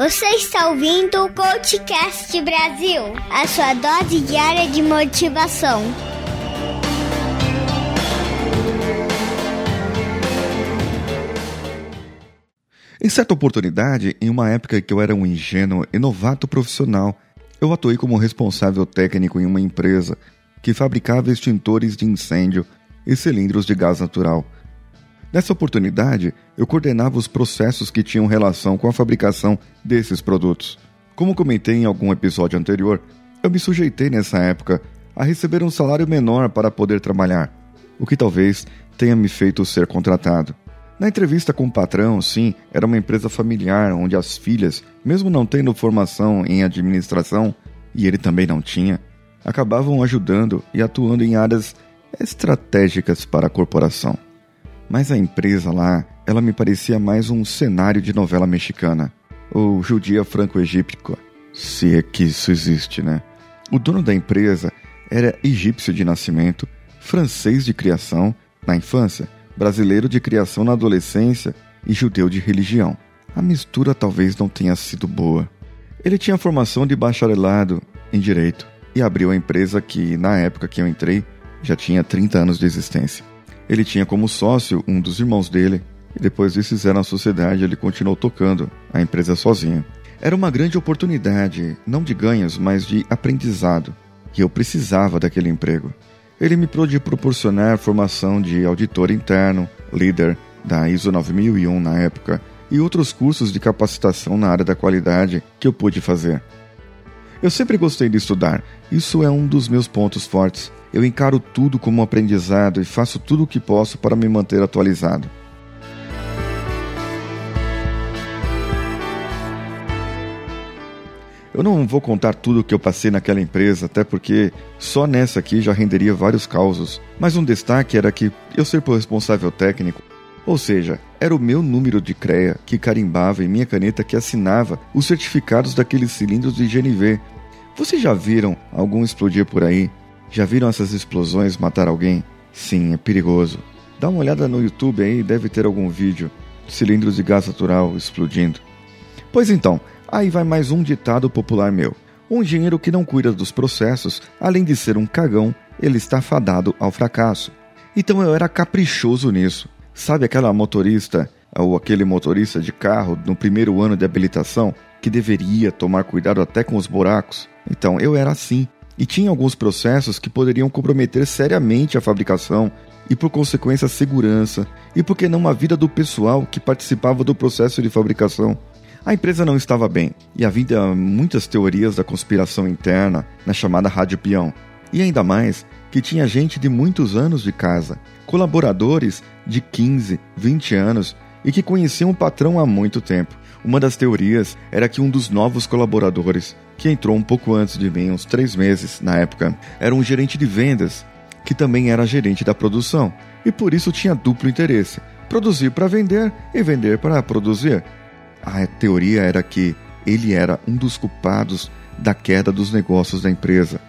Você está ouvindo o Coachcast Brasil, a sua dose diária de motivação. Em certa oportunidade, em uma época que eu era um ingênuo e novato profissional, eu atuei como responsável técnico em uma empresa que fabricava extintores de incêndio e cilindros de gás natural. Nessa oportunidade, eu coordenava os processos que tinham relação com a fabricação desses produtos. Como comentei em algum episódio anterior, eu me sujeitei nessa época a receber um salário menor para poder trabalhar, o que talvez tenha me feito ser contratado. Na entrevista com o patrão, sim, era uma empresa familiar onde as filhas, mesmo não tendo formação em administração, e ele também não tinha, acabavam ajudando e atuando em áreas estratégicas para a corporação. Mas a empresa lá, ela me parecia mais um cenário de novela mexicana, ou judia franco-egíptica, se é que isso existe, né? O dono da empresa era egípcio de nascimento, francês de criação na infância brasileiro de criação na adolescência e judeu de religião. A mistura talvez não tenha sido boa. Ele tinha formação de bacharelado em direito e abriu a empresa que, na época que eu entrei, já tinha 30 anos de existência. Ele tinha como sócio um dos irmãos dele, e depois de fizeram a sociedade, ele continuou tocando a empresa sozinho. Era uma grande oportunidade, não de ganhos, mas de aprendizado, e eu precisava daquele emprego. Ele me pôde proporcionar formação de auditor interno, líder da ISO 9001 na época, e outros cursos de capacitação na área da qualidade que eu pude fazer. Eu sempre gostei de estudar, isso é um dos meus pontos fortes. Eu encaro tudo como um aprendizado e faço tudo o que posso para me manter atualizado. Eu não vou contar tudo o que eu passei naquela empresa, até porque só nessa aqui já renderia vários causos. Mas um destaque era que eu ser responsável técnico, ou seja, era o meu número de CREA que carimbava em minha caneta que assinava os certificados daqueles cilindros de GNV. Vocês já viram algum explodir por aí? Já viram essas explosões matar alguém? Sim, é perigoso. Dá uma olhada no YouTube aí, deve ter algum vídeo. Cilindros de gás natural explodindo. Pois então, Aí vai mais um ditado popular meu. Um engenheiro que não cuida dos processos, além de ser um cagão, ele está fadado ao fracasso. Então eu era caprichoso nisso. Sabe aquela motorista ou aquele motorista de carro no primeiro ano de habilitação que deveria tomar cuidado até com os buracos? Então eu era assim. E tinha alguns processos que poderiam comprometer seriamente a fabricação e, por consequência, a segurança e, por que não, a vida do pessoal que participava do processo de fabricação. A empresa não estava bem e havia muitas teorias da conspiração interna na chamada Rádio Peão. E ainda mais que tinha gente de muitos anos de casa, colaboradores de 15, 20 anos e que conheciam o patrão há muito tempo. Uma das teorias era que um dos novos colaboradores, que entrou um pouco antes de mim, uns três meses na época, era um gerente de vendas, que também era gerente da produção, e por isso tinha duplo interesse: produzir para vender e vender para produzir. A teoria era que ele era um dos culpados da queda dos negócios da empresa.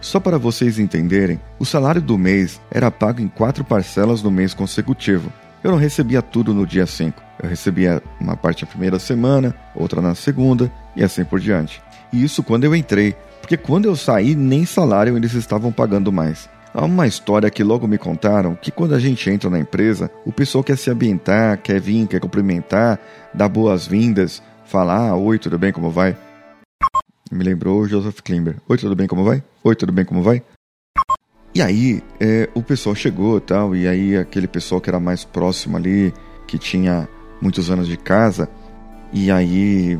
Só para vocês entenderem, o salário do mês era pago em quatro parcelas no mês consecutivo. Eu não recebia tudo no dia 5. Eu recebia uma parte na primeira semana, outra na segunda e assim por diante. E isso quando eu entrei, porque quando eu saí, nem salário eles estavam pagando mais. Há uma história que logo me contaram que quando a gente entra na empresa, o pessoal quer se ambientar, quer vir, quer cumprimentar, dar boas-vindas, falar: ah, Oi, tudo bem, como vai? Me lembrou Joseph Klimber. Oi, tudo bem, como vai? Oi, tudo bem, como vai? E aí, é, o pessoal chegou tal, e aí aquele pessoal que era mais próximo ali, que tinha muitos anos de casa, e aí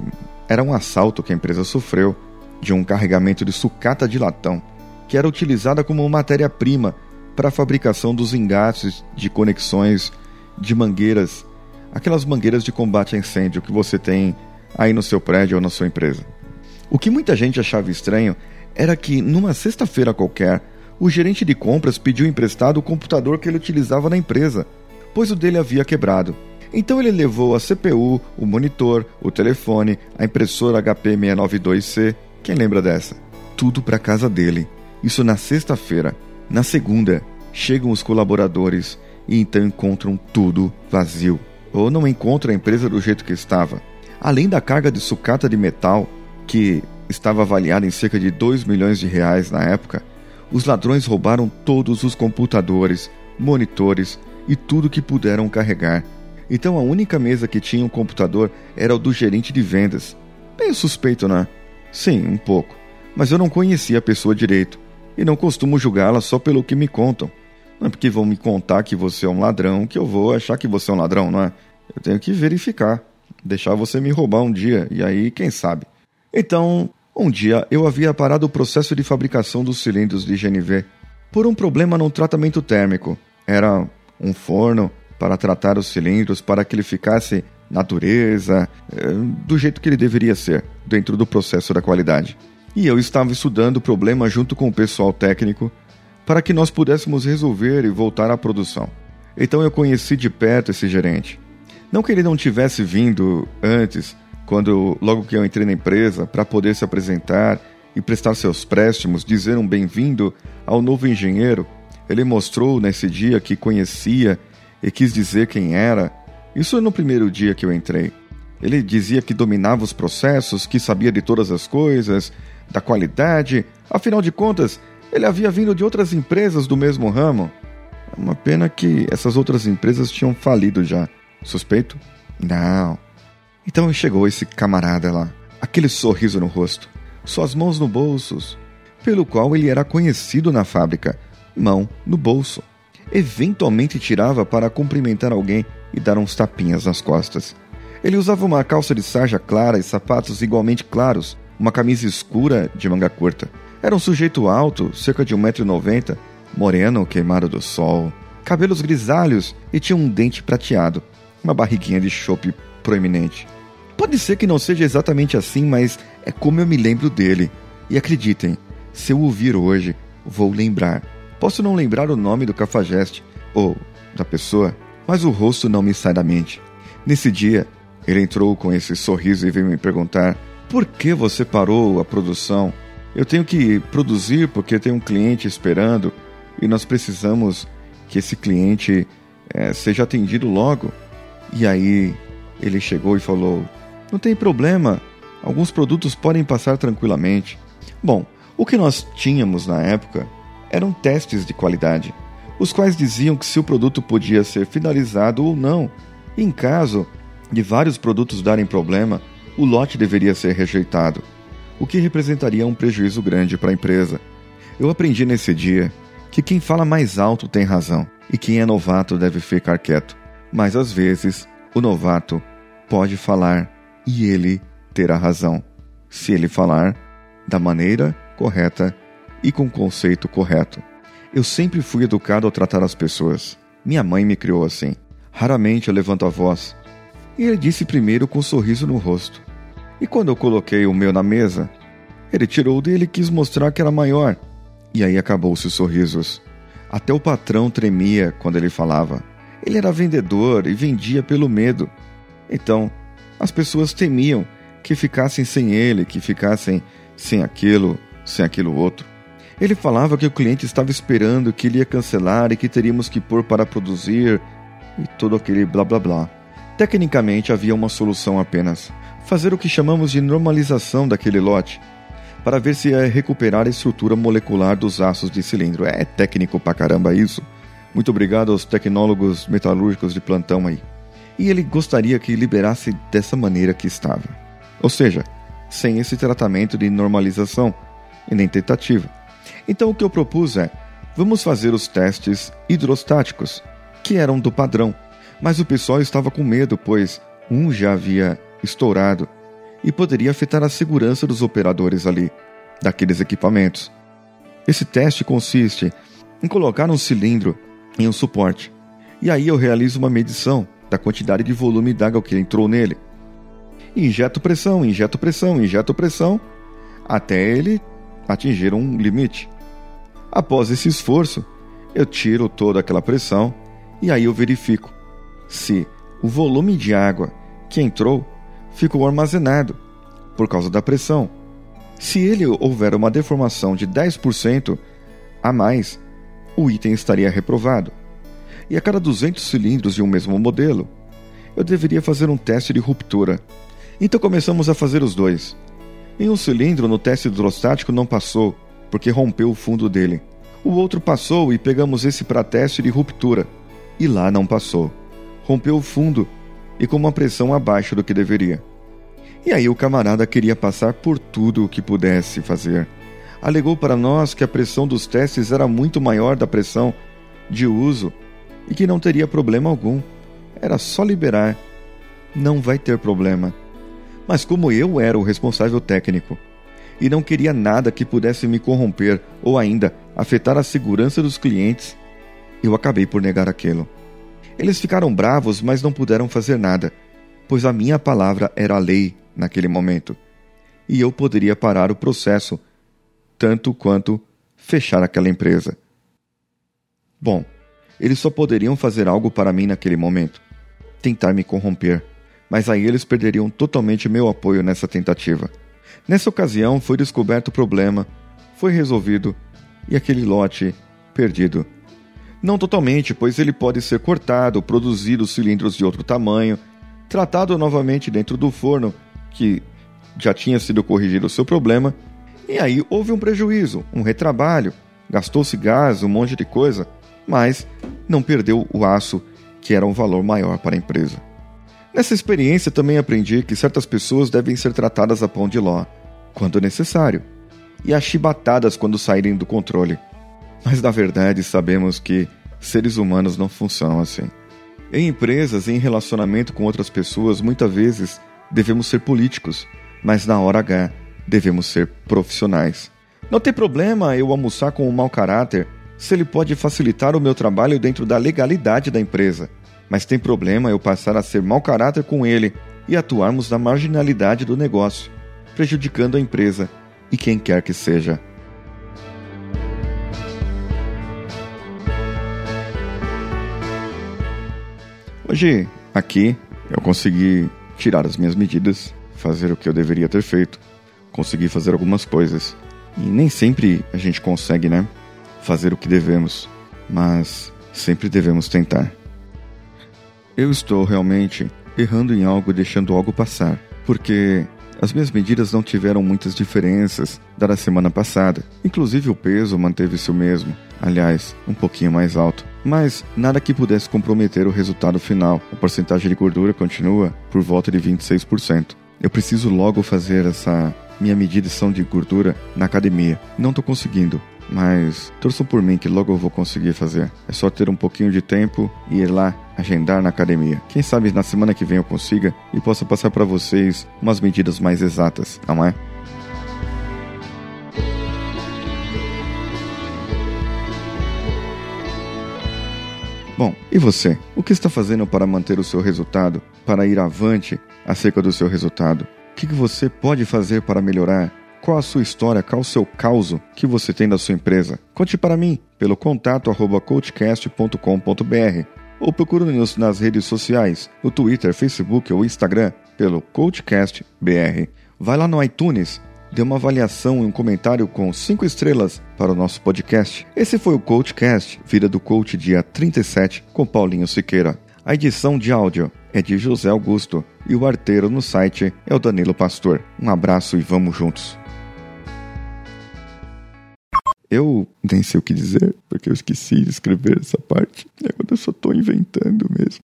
era um assalto que a empresa sofreu de um carregamento de sucata de latão que era utilizada como matéria-prima para a fabricação dos engates de conexões de mangueiras, aquelas mangueiras de combate a incêndio que você tem aí no seu prédio ou na sua empresa. O que muita gente achava estranho era que, numa sexta-feira qualquer, o gerente de compras pediu emprestado o computador que ele utilizava na empresa, pois o dele havia quebrado. Então ele levou a CPU, o monitor, o telefone, a impressora HP 692C, quem lembra dessa? Tudo para casa dele. Isso na sexta-feira. Na segunda, chegam os colaboradores e então encontram tudo vazio. Ou não encontram a empresa do jeito que estava. Além da carga de sucata de metal, que estava avaliada em cerca de 2 milhões de reais na época, os ladrões roubaram todos os computadores, monitores e tudo que puderam carregar. Então a única mesa que tinha um computador era o do gerente de vendas. Bem suspeito, né? Sim, um pouco. Mas eu não conhecia a pessoa direito e não costumo julgá-la só pelo que me contam. Não é porque vão me contar que você é um ladrão que eu vou achar que você é um ladrão, não é? Eu tenho que verificar, deixar você me roubar um dia e aí, quem sabe. Então, um dia eu havia parado o processo de fabricação dos cilindros de GNV por um problema no tratamento térmico. Era um forno para tratar os cilindros para que ele ficasse natureza, eh, do jeito que ele deveria ser, dentro do processo da qualidade. E eu estava estudando o problema junto com o pessoal técnico para que nós pudéssemos resolver e voltar à produção. Então eu conheci de perto esse gerente. Não que ele não tivesse vindo antes, quando logo que eu entrei na empresa, para poder se apresentar e prestar seus préstimos, dizer um bem-vindo ao novo engenheiro, ele mostrou nesse dia que conhecia e quis dizer quem era. Isso no primeiro dia que eu entrei. Ele dizia que dominava os processos, que sabia de todas as coisas, da qualidade. Afinal de contas, ele havia vindo de outras empresas do mesmo ramo. É uma pena que essas outras empresas tinham falido já. Suspeito? Não. Então chegou esse camarada lá, aquele sorriso no rosto, suas mãos no bolsos, pelo qual ele era conhecido na fábrica, mão no bolso. Eventualmente tirava para cumprimentar alguém e dar uns tapinhas nas costas. Ele usava uma calça de sarja clara e sapatos igualmente claros, uma camisa escura de manga curta. Era um sujeito alto, cerca de 1,90m, moreno, queimado do sol, cabelos grisalhos e tinha um dente prateado, uma barriguinha de chope proeminente. Pode ser que não seja exatamente assim, mas é como eu me lembro dele. E acreditem, se eu ouvir hoje, vou lembrar. Posso não lembrar o nome do cafajeste ou da pessoa, mas o rosto não me sai da mente. Nesse dia, ele entrou com esse sorriso e veio me perguntar: por que você parou a produção? Eu tenho que produzir porque tem um cliente esperando e nós precisamos que esse cliente é, seja atendido logo. E aí ele chegou e falou: Não tem problema, alguns produtos podem passar tranquilamente. Bom, o que nós tínhamos na época eram testes de qualidade, os quais diziam que se o produto podia ser finalizado ou não. E em caso de vários produtos darem problema, o lote deveria ser rejeitado o que representaria um prejuízo grande para a empresa. Eu aprendi nesse dia que quem fala mais alto tem razão e quem é novato deve ficar quieto. Mas às vezes, o novato pode falar e ele terá razão, se ele falar da maneira correta e com o conceito correto. Eu sempre fui educado a tratar as pessoas. Minha mãe me criou assim. Raramente eu levanto a voz. E ele disse primeiro com um sorriso no rosto. E quando eu coloquei o meu na mesa, ele tirou o dele e quis mostrar que era maior. E aí acabou-se os sorrisos. Até o patrão tremia quando ele falava. Ele era vendedor e vendia pelo medo. Então, as pessoas temiam que ficassem sem ele, que ficassem sem aquilo, sem aquilo outro. Ele falava que o cliente estava esperando, que ele ia cancelar e que teríamos que pôr para produzir e todo aquele blá blá blá. Tecnicamente havia uma solução apenas: fazer o que chamamos de normalização daquele lote, para ver se ia recuperar a estrutura molecular dos aços de cilindro. É técnico pra caramba isso. Muito obrigado aos tecnólogos metalúrgicos de plantão aí. E ele gostaria que liberasse dessa maneira que estava. Ou seja, sem esse tratamento de normalização e nem tentativa. Então o que eu propus é: vamos fazer os testes hidrostáticos, que eram do padrão, mas o pessoal estava com medo, pois um já havia estourado e poderia afetar a segurança dos operadores ali, daqueles equipamentos. Esse teste consiste em colocar um cilindro em um suporte, e aí eu realizo uma medição da quantidade de volume d'água que entrou nele. Injeto pressão, injeto pressão, injeto pressão, até ele atingir um limite. Após esse esforço, eu tiro toda aquela pressão e aí eu verifico se o volume de água que entrou ficou armazenado por causa da pressão. Se ele houver uma deformação de 10% a mais, o item estaria reprovado. E a cada 200 cilindros de um mesmo modelo, eu deveria fazer um teste de ruptura. Então começamos a fazer os dois. Em um cilindro no teste hidrostático não passou, porque rompeu o fundo dele. O outro passou e pegamos esse para teste de ruptura. E lá não passou. Rompeu o fundo e com uma pressão abaixo do que deveria. E aí o camarada queria passar por tudo o que pudesse fazer. Alegou para nós que a pressão dos testes era muito maior da pressão de uso e que não teria problema algum. Era só liberar. Não vai ter problema. Mas como eu era o responsável técnico e não queria nada que pudesse me corromper ou ainda afetar a segurança dos clientes, eu acabei por negar aquilo. Eles ficaram bravos, mas não puderam fazer nada, pois a minha palavra era a lei naquele momento, e eu poderia parar o processo, tanto quanto fechar aquela empresa. Bom, eles só poderiam fazer algo para mim naquele momento tentar me corromper, mas aí eles perderiam totalmente meu apoio nessa tentativa. Nessa ocasião foi descoberto o problema, foi resolvido e aquele lote perdido. Não totalmente, pois ele pode ser cortado, produzido cilindros de outro tamanho, tratado novamente dentro do forno que já tinha sido corrigido o seu problema, e aí houve um prejuízo, um retrabalho, gastou-se gás, um monte de coisa, mas não perdeu o aço, que era um valor maior para a empresa. Nessa experiência também aprendi que certas pessoas devem ser tratadas a pão de ló, quando necessário, e achibatadas quando saírem do controle. Mas na verdade sabemos que seres humanos não funcionam assim. Em empresas, em relacionamento com outras pessoas, muitas vezes devemos ser políticos, mas na hora H devemos ser profissionais. Não tem problema eu almoçar com um mau caráter se ele pode facilitar o meu trabalho dentro da legalidade da empresa, mas tem problema eu passar a ser mau caráter com ele e atuarmos na marginalidade do negócio, prejudicando a empresa e quem quer que seja. Hoje, aqui, eu consegui tirar as minhas medidas, fazer o que eu deveria ter feito, conseguir fazer algumas coisas. E nem sempre a gente consegue, né? Fazer o que devemos, mas sempre devemos tentar. Eu estou realmente errando em algo, deixando algo passar, porque as minhas medidas não tiveram muitas diferenças da da semana passada. Inclusive o peso manteve-se o mesmo, aliás, um pouquinho mais alto. Mas nada que pudesse comprometer o resultado final. A porcentagem de gordura continua por volta de 26%. Eu preciso logo fazer essa minha medição de gordura na academia. Não estou conseguindo, mas torçam por mim que logo eu vou conseguir fazer. É só ter um pouquinho de tempo e ir lá agendar na academia. Quem sabe na semana que vem eu consiga e possa passar para vocês umas medidas mais exatas, não é? Bom, e você? O que está fazendo para manter o seu resultado, para ir avante acerca do seu resultado? O que você pode fazer para melhorar? Qual a sua história, qual o seu caos que você tem da sua empresa? Conte para mim pelo contato arroba coachcast.com.br ou procure-nos nas redes sociais, no Twitter, Facebook ou Instagram pelo CoachCastBR. Vai lá no iTunes, dê uma avaliação e um comentário com 5 estrelas para o nosso podcast. Esse foi o CoachCast, Vida do Coach, dia 37, com Paulinho Siqueira. A edição de áudio é de José Augusto e o arteiro no site é o Danilo Pastor. Um abraço e vamos juntos. Eu nem sei o que dizer, porque eu esqueci de escrever essa parte. É quando eu só estou inventando mesmo.